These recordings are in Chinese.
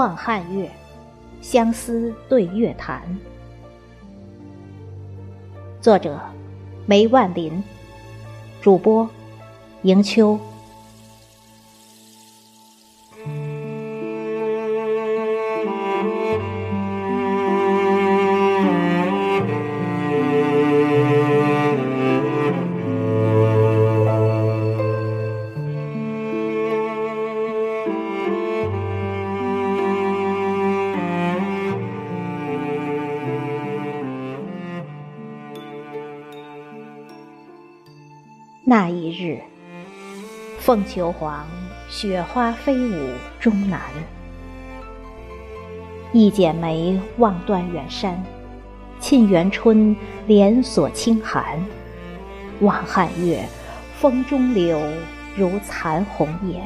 望汉月，相思对月潭。作者：梅万林，主播：迎秋。日，凤求凰，雪花飞舞终南。一剪梅，望断远山。沁园春，连锁清寒。望汉月，风中柳，如残红颜。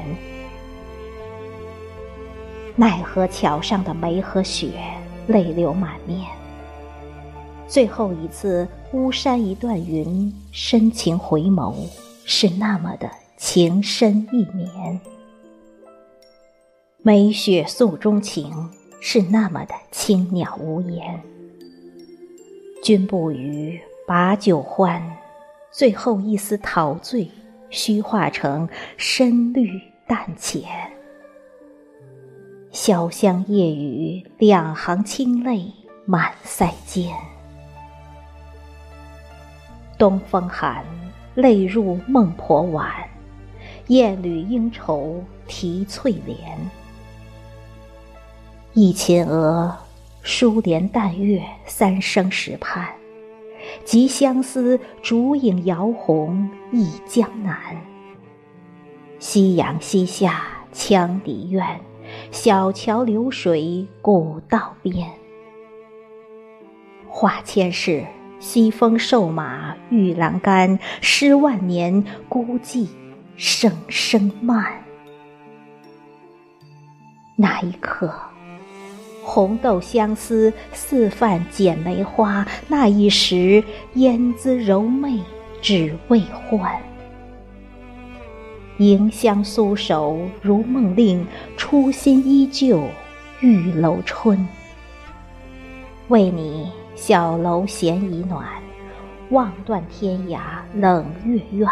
奈何桥上的梅和雪，泪流满面。最后一次，巫山一段云，深情回眸，是那么的情深意绵；梅雪诉衷情，是那么的轻鸟无言。君不语，把酒欢，最后一丝陶醉，虚化成深绿淡浅。潇湘夜雨，两行清泪满腮间。东风寒，泪入孟婆碗。燕缕应愁啼翠莲。忆秦娥，疏帘淡月三生石畔。及相思，烛影摇红忆江南。夕阳西下，羌笛怨。小桥流水古道边。话千世。西风瘦马，玉栏杆，诗万年，孤寂声声慢。那一刻，红豆相思，似泛剪梅花；那一时，胭姿柔媚，只为欢。迎香苏手，如梦令，初心依旧，玉楼春。为你。小楼闲倚暖，望断天涯冷月怨。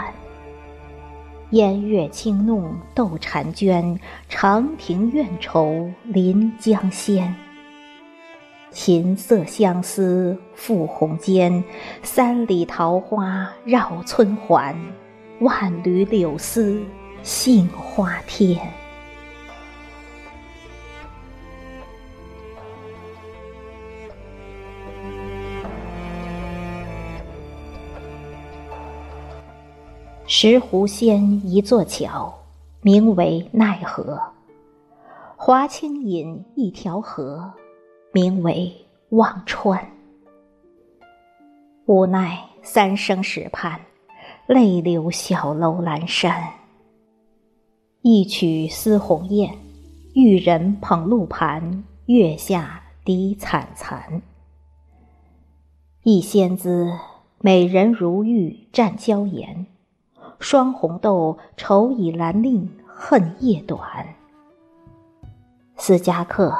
烟月轻弄斗婵娟，长亭怨愁临江仙。琴瑟相思复红笺，三里桃花绕村环，万缕柳丝杏花天。石湖仙一座桥，名为奈何；华清隐一条河，名为忘川。无奈三生石畔，泪流小楼阑珊。一曲思鸿雁，玉人捧露盘，月下笛惨惨。一仙姿，美人如玉占娇颜。双红豆，愁倚兰令恨夜短。思家客，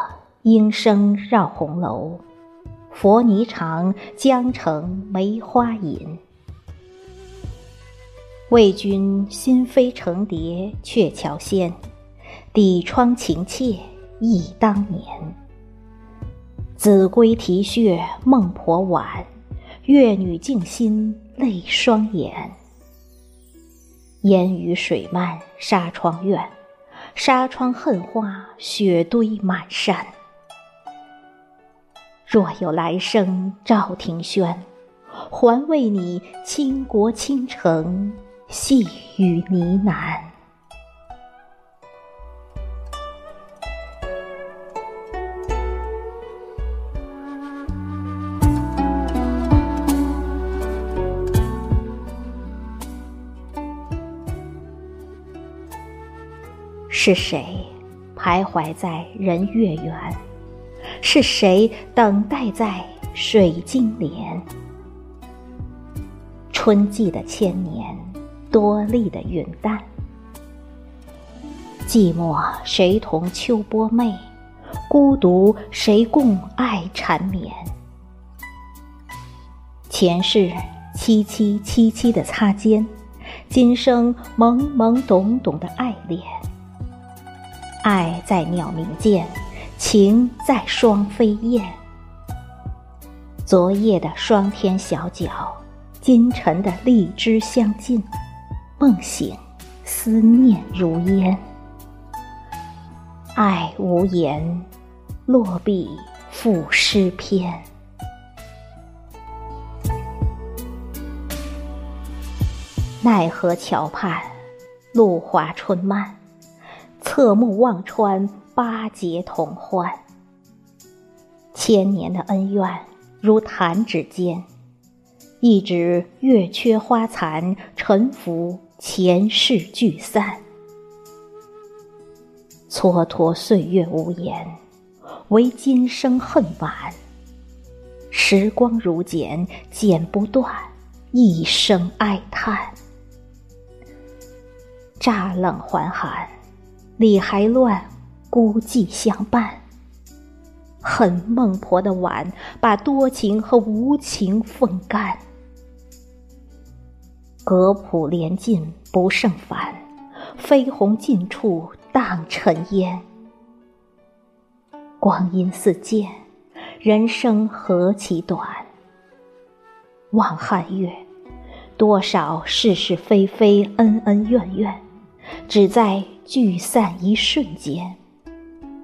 莺声绕红楼。佛霓裳，江城梅花引。为君心飞成蝶，鹊桥仙。抵窗情切忆当年。子规啼血孟婆碗，月女静心泪双眼。烟雨水漫纱窗院，纱窗恨花雪堆满山。若有来生赵庭轩，还为你倾国倾城细雨呢喃。是谁徘徊在人月圆？是谁等待在水晶帘？春季的千年，多丽的云淡。寂寞谁同秋波媚？孤独谁共爱缠绵？前世凄凄凄凄的擦肩，今生懵懵懂懂的爱恋。爱在鸟鸣涧，情在双飞燕。昨夜的霜天小角，今晨的荔枝相近，梦醒，思念如烟。爱无言，落笔赋诗篇。奈何桥畔，露华春漫。侧目望穿八节同欢，千年的恩怨如弹指间，一指月缺花残，沉浮前世聚散。蹉跎岁月无言，唯今生恨晚。时光如剪，剪不断，一声哀叹。乍冷还寒。理还乱，孤寂相伴。恨孟婆的碗，把多情和无情风干。隔浦连尽不胜烦，飞鸿尽处荡尘烟。光阴似箭，人生何其短。望汉月，多少是是非非，恩恩怨怨，只在。聚散一瞬间，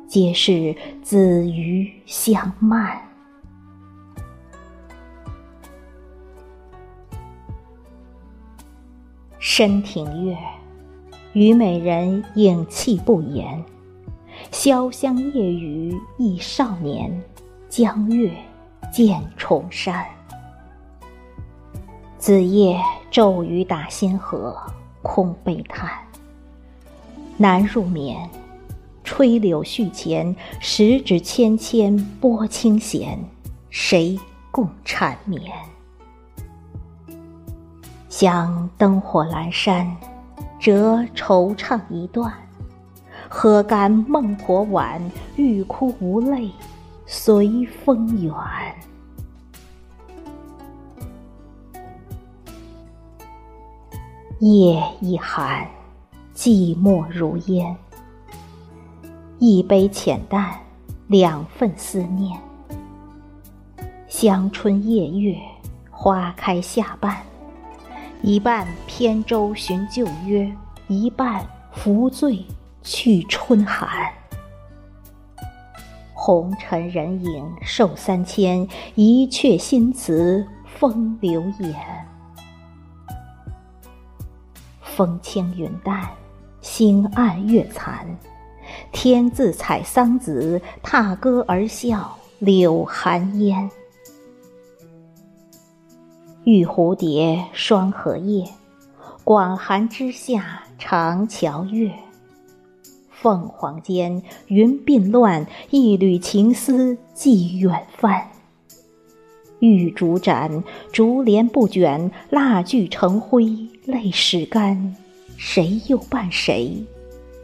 皆是子鱼相慢。深庭月，虞美人影泣不言。潇湘夜雨忆少年，江月见重山。子夜骤雨打星河，空悲叹。难入眠，吹柳絮前，十指纤纤拨清弦，谁共缠绵？想灯火阑珊，折惆怅一段。喝干孟婆碗，欲哭无泪，随风远。夜已寒。寂寞如烟，一杯浅淡，两份思念。香春夜月，花开下半，一半扁舟寻旧约，一半扶醉去春寒。红尘人影寿三千，一阙新词风流言。风轻云淡。星暗月残，天自采桑梓，踏歌而笑柳寒烟。玉蝴蝶双荷叶，广寒之下长桥月。凤凰间，云鬓乱，一缕情丝寄远帆。玉烛展，竹帘不卷，蜡炬成灰泪始干。谁又伴谁？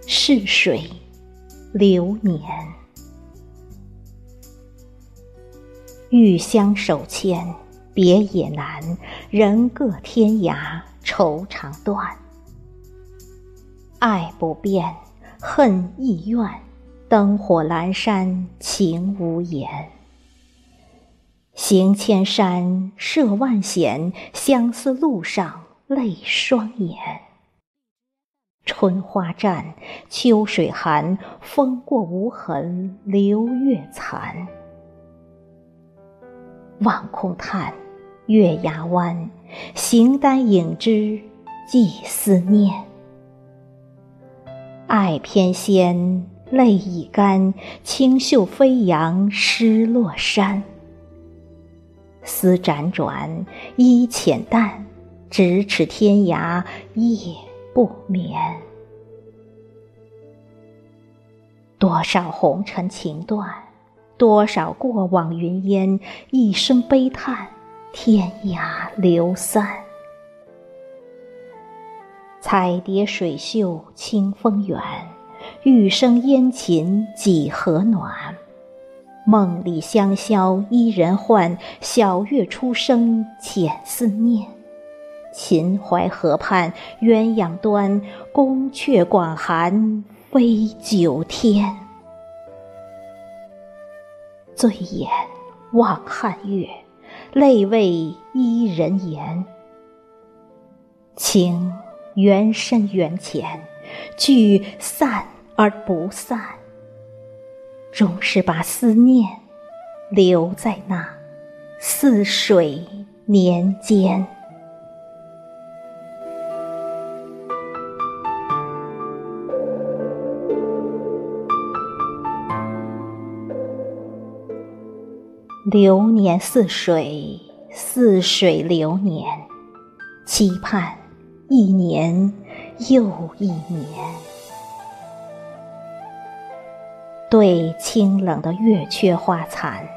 逝水流年。欲相守牵，别也难；人各天涯，愁肠断。爱不变，恨亦怨。灯火阑珊，情无言。行千山，涉万险，相思路上泪双眼。春花绽，秋水寒，风过无痕，流月残。望空叹，月牙弯，形单影只，寄思念。爱偏跹，泪已干，清秀飞扬失落山。思辗转，衣浅淡，咫尺天涯夜。不眠，多少红尘情断，多少过往云烟，一声悲叹，天涯流散。彩蝶水袖清风远，玉声烟琴几何暖？梦里香消伊人还，小月初生浅思念。秦淮河畔鸳鸯端，宫阙广寒飞九天。醉眼望汉月，泪为伊人言。情缘深缘浅，聚散而不散。终是把思念留在那似水年间。流年似水，似水流年，期盼一年又一年。对清冷的月缺花残，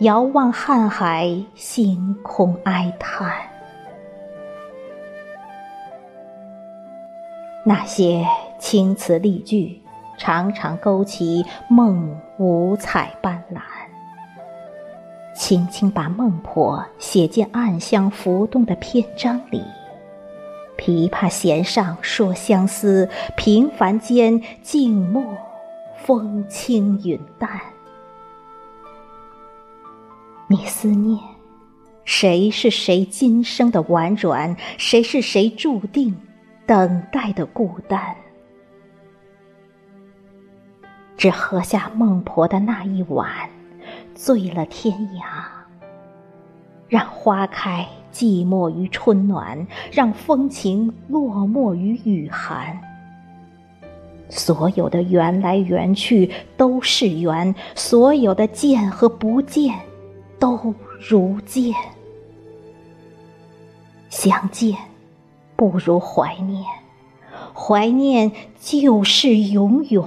遥望瀚海星空哀叹。那些青词丽句，常常勾起梦五彩斑斓。轻轻把孟婆写进暗香浮动的篇章里，琵琶弦上说相思，平凡间静默。风轻云淡，你思念，谁是谁今生的婉转？谁是谁注定等待的孤单？只喝下孟婆的那一碗，醉了天涯。让花开寂寞于春暖，让风情落寞于雨寒。所有的缘来缘去都是缘，所有的见和不见都如见。相见不如怀念，怀念就是永远。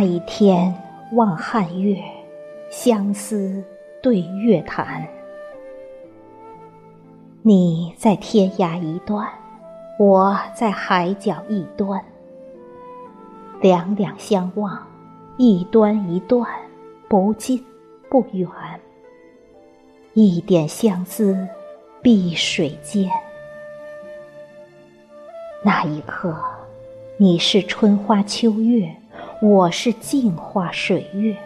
那一天望汉月，相思对月潭。你在天涯一端，我在海角一端。两两相望，一端一段，不近不远。一点相思，碧水间。那一刻，你是春花秋月。我是镜花水月，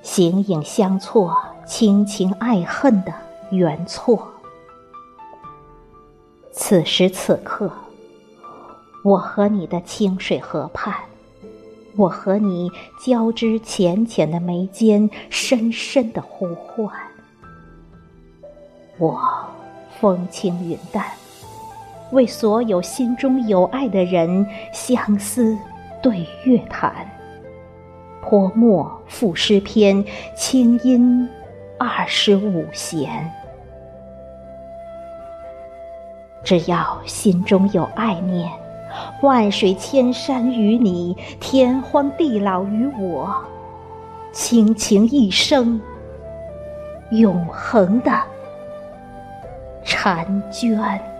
形影相错，亲情爱恨的缘错。此时此刻，我和你的清水河畔，我和你交织浅浅的眉间，深深的呼唤。我风轻云淡，为所有心中有爱的人相思。对月潭，泼墨赋诗篇，清音二十五弦。只要心中有爱念，万水千山与你，天荒地老与我，倾情一生，永恒的婵娟。